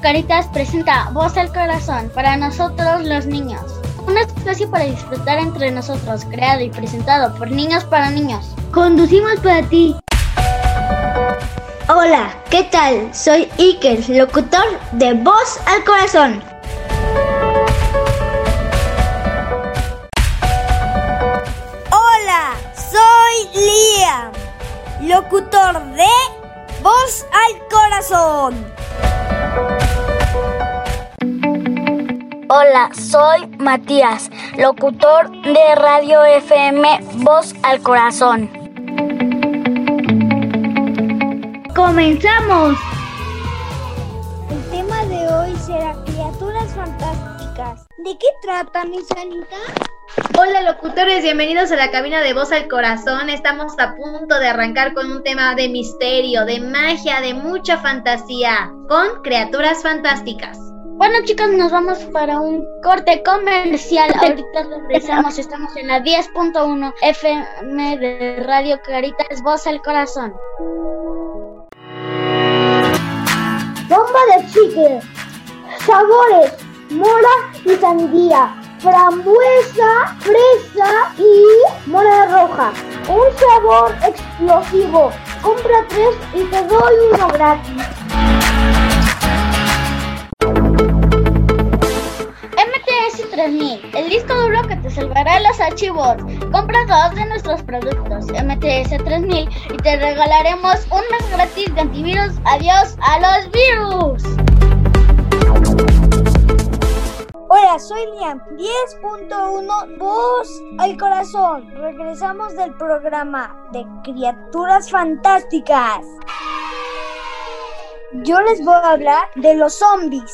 Caritas presenta Voz al Corazón para nosotros los niños. Un espacio para disfrutar entre nosotros, creado y presentado por niños para niños. Conducimos para ti. Hola, ¿qué tal? Soy Iker, locutor de Voz al Corazón. Hola, soy Liam, locutor de Voz al Corazón. Hola, soy Matías, locutor de Radio FM Voz al Corazón. ¡Comenzamos! El tema de hoy será criaturas fantásticas. ¿De qué trata, mi Sanita? Hola locutores, bienvenidos a la cabina de Voz al Corazón. Estamos a punto de arrancar con un tema de misterio, de magia, de mucha fantasía, con criaturas fantásticas. Bueno chicos, nos vamos para un corte comercial. Ahorita regresamos, estamos en la 10.1 FM de Radio Caritas, Voz al Corazón. Bomba de chicle, sabores, mora y sandía, frambuesa, fresa y mora roja. Un sabor explosivo. Compra tres y te doy uno gratis. 3000, el disco duro que te salvará los archivos. Compra dos de nuestros productos MTS 3000 y te regalaremos un mes gratis de antivirus. Adiós a los virus. Hola, soy Liam. 10.1 Voz al Corazón. Regresamos del programa de Criaturas Fantásticas. Yo les voy a hablar de los zombies.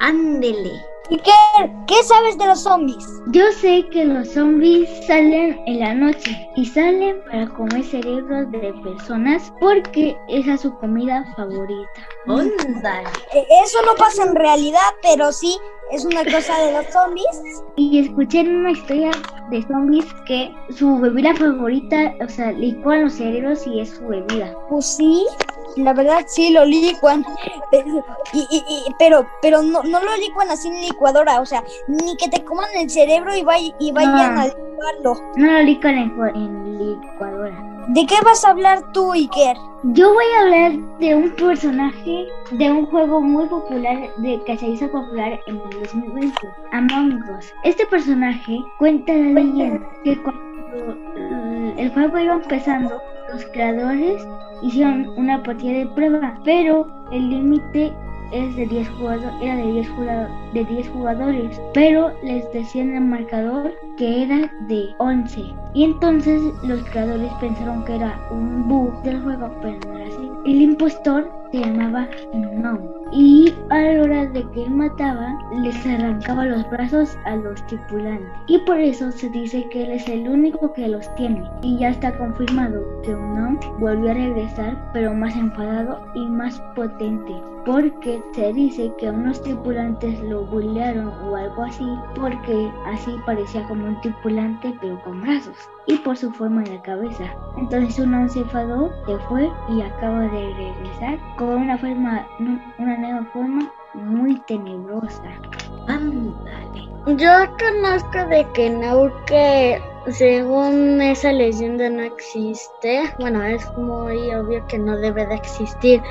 Ándele. ¿Y qué, sabes de los zombies? Yo sé que los zombies salen en la noche y salen para comer cerebros de personas porque esa es su comida favorita. Ándale. Eh, Eso no pasa en realidad, pero sí es una cosa de los zombies. Y escuché en una historia de zombies que su bebida favorita, o sea, licuan los cerebros y es su bebida. Pues sí, la verdad sí lo licuan. Pero, y, y- y- pero, pero no, no lo licuan así en licuadora, o sea, ni que te coman el cerebro y, vay- y vayan No. a licuarlo. No lo licuan en, licuadora. ¿De qué vas a hablar tú, Iker? Yo voy a hablar de un personaje de un juego muy popular de que se hizo popular en el 2020, Among Us. Este personaje cuenta la leyenda que cuando eh, el juego iba empezando, los creadores hicieron una partida de prueba, pero el límite es de 10 jugadores, era de 10, jugado- de 10 jugadores, pero les decían el marcador que era de 11. Y entonces los creadores pensaron que era un bug del juego, pero no era así. El impostor se llamaba No. Y a la hora de que él mataba, les arrancaba los brazos a los tripulantes. Y por eso se dice que él es el único que los tiene. Y ya está confirmado que No volvió a regresar, pero más enfadado y más potente. Porque se dice que unos tripulantes lo bullearon o algo así, porque así parecía como un tripulante, pero con brazos. Y por su forma de la cabeza. Entonces uno se enfadó, se fue y acaba de regresar con una forma, una nueva forma muy tenebrosa. Ándale. Yo conozco de que que según esa leyenda no existe. Bueno, es muy obvio que no debe de existir.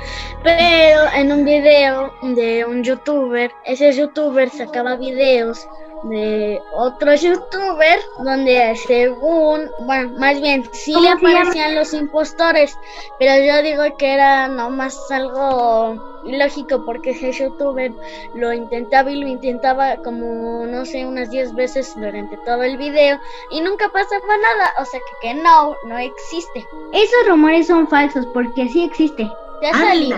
Pero en un video de un youtuber, ese youtuber sacaba videos de otros youtubers donde según, bueno, más bien sí le aparecían los impostores, pero yo digo que era nomás algo ilógico porque ese youtuber lo intentaba y lo intentaba como no sé unas 10 veces durante todo el video y nunca pasaba nada, o sea que, que no, no existe. Esos rumores son falsos porque sí existe. ¿Te ha Ándale.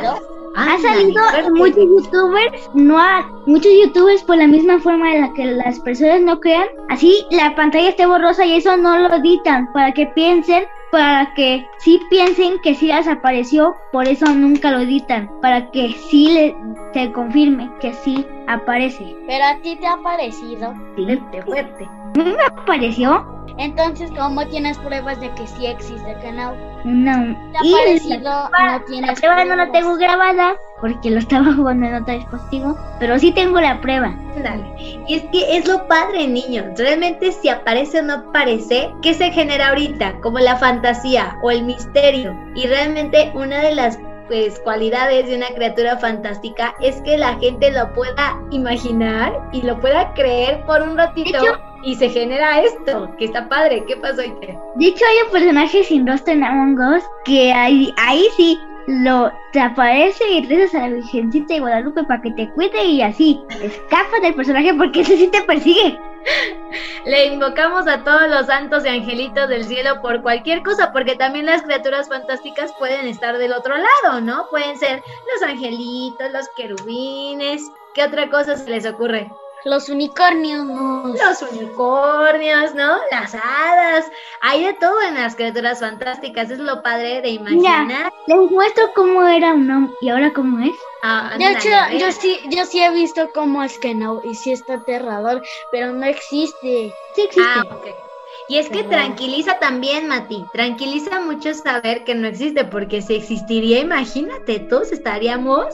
Ha salido muchos youtubers, no ha- muchos youtubers por la misma forma en la que las personas no crean, así la pantalla esté borrosa y eso no lo editan para que piensen, para que sí piensen que sí les apareció, por eso nunca lo editan, para que sí le, se confirme que sí aparece. Pero a ti te ha parecido. Fuerte, fuerte. mí me apareció Entonces, ¿cómo tienes pruebas de que sí existe Kenau? una... ¿Te ha y parecido? la- No la tienes prueba no la pruebas. tengo grabada porque lo estaba jugando en otro dispositivo, pero sí tengo la prueba. Dale. Y es que es lo padre, niños. Realmente si aparece o no aparece, ¿qué se genera ahorita? Como la fantasía o el misterio. Y realmente una de las pues cualidades de una criatura fantástica es que la gente lo pueda imaginar y lo pueda creer por un ratito. De hecho- y se genera esto, que está padre. ¿Qué pasó, Iker? De hecho, hay un personaje sin rostro en Among Us que ahí, ahí sí lo te aparece y rezas a la Virgencita de Guadalupe para que te cuide y así escapas del personaje porque ese sí te persigue. Le invocamos a todos los santos y angelitos del cielo por cualquier cosa, porque también las criaturas fantásticas pueden estar del otro lado, ¿no? Pueden ser los angelitos, los querubines. ¿Qué otra cosa se les ocurre? Los unicornios. Los unicornios, ¿no? Las hadas. Hay de todo en las criaturas fantásticas. Es lo padre de imaginar. Les muestro cómo era un hombre y ahora cómo es. Ah, De hecho, ver. yo sí, yo sí he visto cómo es Kenau y sí está aterrador, pero no existe. Sí existe. Ah, ok. Y es que tranquiliza también, Mati. Tranquiliza mucho saber que no existe, porque si existiría, imagínate, todos estaríamos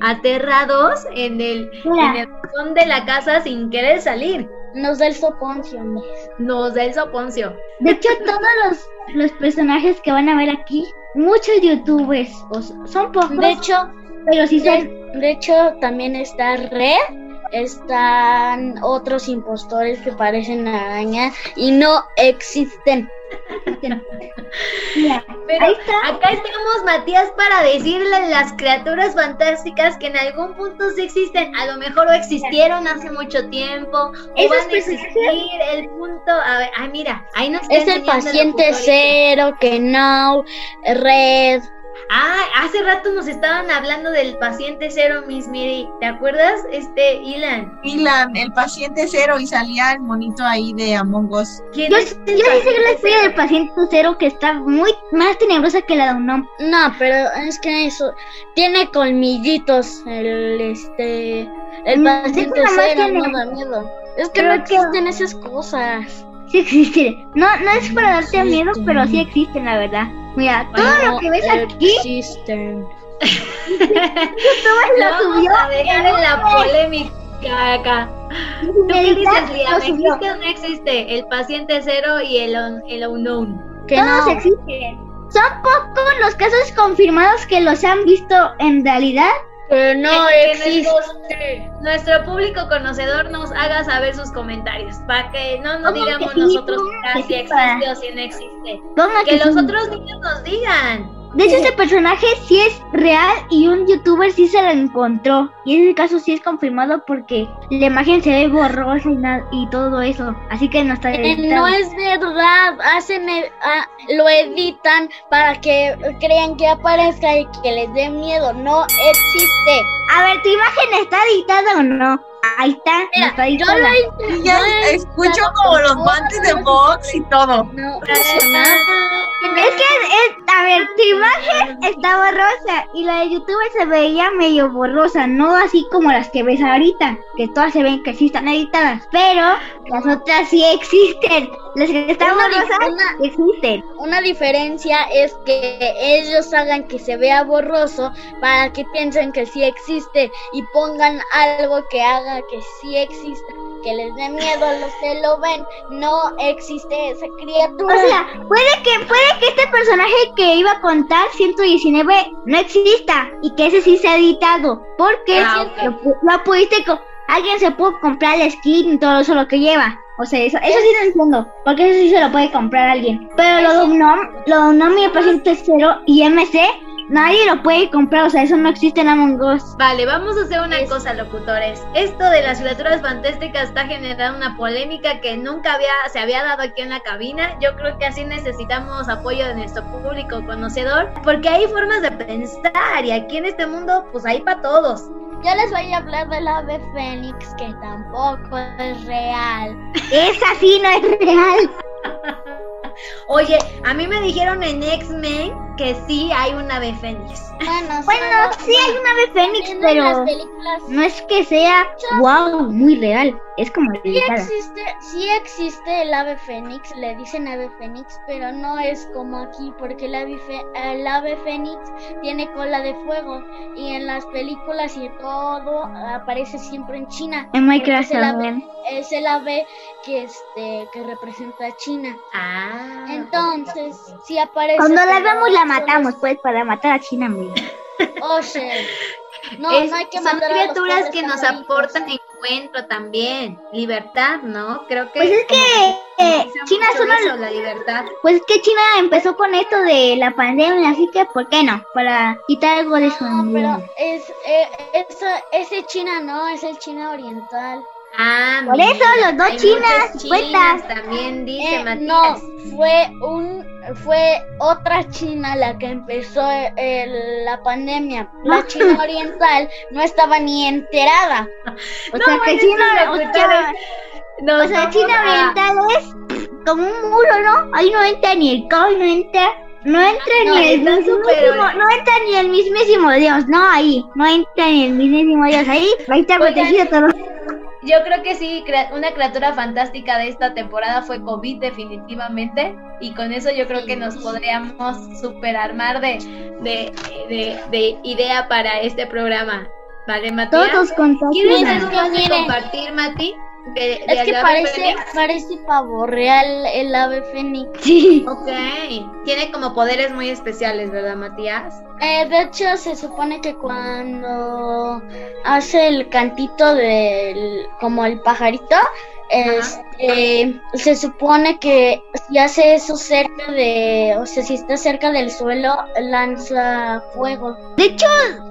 aterrados en el, Mira. en el balcón de la casa sin querer salir. Nos da el soponcio, miss. Nos da el soponcio. De hecho, todos los, los personajes que van a ver aquí, muchos youtubers, o son pocos, De hecho, pero sí son de, de hecho también está Red, están otros impostores que parecen araña y no existen. Mira, Pero está. acá estamos, Matías, para decirle a las criaturas fantásticas que en algún punto sí existen. A lo mejor o existieron hace mucho tiempo, o van a existir. El punto, a ver, ay, mira, ahí nos está Es el paciente cero, Kenau, Red. Ah, hace rato nos estaban hablando del paciente cero, Miss Miri. ¿Te acuerdas, este, Ilan? Ilan, el paciente cero y salía el monito ahí de Among Us. ¿Quién Yo, es yo sí sé que la historia del paciente cero que está muy más tenebrosa que la de un hombre. No, pero es que eso tiene colmillitos el este el paciente cero, tiene- no da miedo. Es que no que- existen esas cosas. Sí existe. No, no es para darte miedo, pero sí existen, la verdad. Mira, todo lo que ves aquí, existen. Lo lo vamos subió a dejar en la polémica acá. ¿Tú qué dices, subió. ¿Existe o no existe el paciente cero y el, un- el unknown? Que Todos no. existen. Son pocos los casos confirmados que los han visto en realidad. Pero no Que- que existe. nuestro, nuestro público conocedor nos haga saber sus comentarios para que no nos digamos que sí, nosotros si existe o si no existe. Que que los sí. otros niños nos digan. De hecho, este personaje sí es real y un youtuber sí se lo encontró. Y en ese caso sí es confirmado porque la imagen se ve borrosa y, na- y todo eso. Así que no está Eh, editado. No es verdad, hacen el- ah, lo editan para que crean que aparezca y que les dé miedo. No existe. A ver, ¿tu imagen está editada o no? Ahí está, no Mira, está yo lo ya escucho como los guantes de box y todo. No nada. Es que, es- a ver, tu imagen está borrosa y la de youtuber se veía medio borrosa, no así como las que ves ahorita, que todas se ven que sí están editadas, pero las otras sí existen. Las que están Una borrosas existen. Una diferencia es que ellos hagan que se vea borroso para que piensen que sí existe y pongan algo que haga que sí exista, que les dé miedo a los que lo ven. No existe esa criatura. O sea, puede que, puede que este personaje que iba a contar 119 no exista y que ese sí se ha editado. Porque Ah, ok. lo, lo pudiste co- alguien se pudo comprar el skin y todo eso lo que lleva. O sea, eso, eso sí lo entiendo. Porque eso sí se lo puede comprar alguien. Pero lo de Unom, lo de y el paciente cero y MC, nadie lo puede comprar. O sea, eso no existe en Among Us. Vale, vamos a hacer una Es- cosa, locutores. Esto de las criaturas fantásticas está generando una polémica que nunca había, se había dado aquí en la cabina. Yo creo que así necesitamos apoyo de nuestro público conocedor, porque hay formas de pensar y aquí en este mundo, pues hay para todos. Yo les voy a hablar del ave fénix, que tampoco es real. Esa sí no es real. Oye, a mí me dijeron en X-Men que sí hay un ave fénix. Bueno, Bueno, solo- sí hay un ave fénix, pero películas no es que sea wow, muy real. Es como Sí existe, sí existe el ave fénix, le dicen ave fénix, pero no es como aquí, porque el ave, el ave fénix tiene cola de fuego y en las películas y todo aparece siempre en China. En Minecraft es el ave-. Es el ave que este que representa a China. Ah. Entonces, sí aparece. Cuando la vemos la matamos, pues, para matar a China, amigo. Oye, no, Es- no hay que son criaturas que nos aportan encuentro también, libertad, ¿no? Creo que Pues es que eh, China es mucho uno de eso, la libertad. Pues es que China empezó con esto de la pandemia, así que ¿por qué no? Para quitar algo de su No, pero es, eh, ese China no, es el China oriental. Ah, Por eso los dos cuentas. chinas también dice Eh, Matías. no, fue un fue otra China la que empezó el- la pandemia. La China oriental no estaba ni enterada. O sea que China, o sea, No, o sea, China oriental es como un muro, ¿no? Ahí no entra ni el caos, no entra, no entra No, ni el mismísimo, no entra ni el mismísimo Dios, no ahí, no entra ni el mismísimo Dios ahí, ahí está protegido todo. Yo creo que sí, crea- una criatura fantástica de esta temporada fue COVID definitivamente y con eso yo creo que nos podríamos superarmar de, de, de, de idea para este programa. ¿Vale, Matías? Todos ¿Quieres Miren, algo miren. compartir, Mati? De, de Es que parece, Fénix? parece pavo real el ave fénix. Sí. Ok, tiene como poderes muy especiales, ¿verdad, Matías? Eh, de hecho, se supone que cuando hace el cantito del, como el pajarito, este, se supone que si hace eso cerca de, o sea, si está cerca del suelo, lanza fuego. De hecho,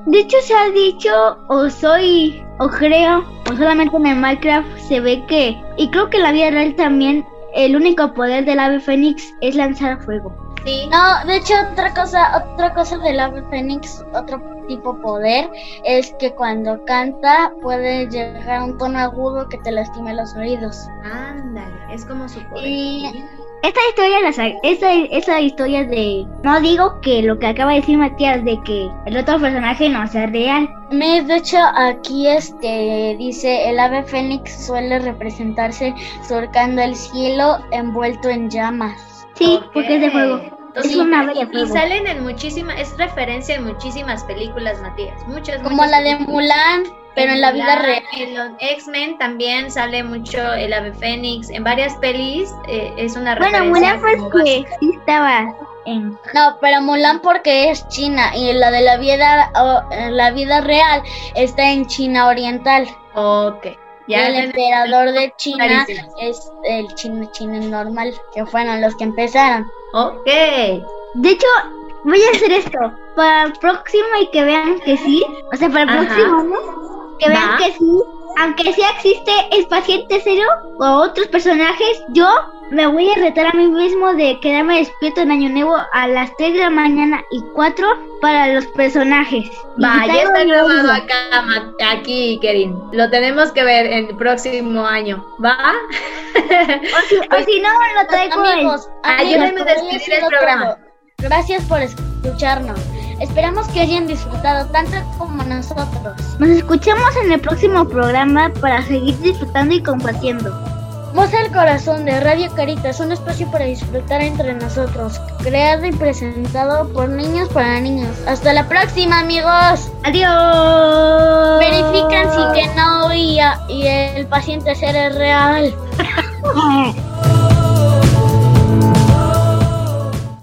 de hecho se ha dicho, o soy, o creo, o solamente en el Minecraft se ve que, y creo que en la vida real también, el único poder del ave fénix es lanzar fuego. Sí. No, de hecho, otra cosa, otra cosa del ave fénix, otro tipo poder, es que cuando canta puede llegar a un tono agudo que te lastime los oídos. Ándale, es como su poder. Y Esta historia, la sa- esa, esa historia de, no digo que lo que acaba de decir Matías, de que el otro personaje no sea real. Me, de hecho, aquí este dice el ave fénix suele representarse surcando el cielo envuelto en llamas. Sí, porque es de fuego. Entonces, es una y- salen en muchísimas, es referencia en muchísimas películas, Matías. Muchas, Como muchas la de. Mulan, pero en la vida Mulan, real. En los X-Men también sale mucho el ave fénix. En varias pelis eh, es una Bueno, referencia. Mulan como pues que sí estaba en... No, pero Mulan porque es China y la de la vida o, eh, la vida real está en China oriental. Ok. Ya el emperador de China clarísimo. es el chino chino normal, que fueron los que empezaron. Ok. De hecho, voy a hacer esto. Para el próximo y que vean que sí. O sea, para el Ajá. próximo, ¿no? Que vean Va. que sí. Aunque sí existe el paciente cero o otros personajes, yo me voy a retar a mí mismo de quedarme despierto en Año Nuevo a las 3 de la mañana y 4 para los personajes. Va, ya está grabado acá, aquí, Kerin. Lo tenemos que ver en el próximo año. ¿Va? O si, o si no, lo traigo Amigos, Ayúdenme amigos, a por hoy ha despedir el programa. todo. Gracias por escucharnos. Esperamos que hayan disfrutado tanto como nosotros. Nos escuchamos en el próximo programa para seguir disfrutando y compartiendo. Voz al Corazón de Radio Caritas, un espacio para disfrutar entre nosotros, creado y presentado por niños para niños. Hasta la próxima, amigos. Adiós. Verifican si que no y, y el paciente ser es real.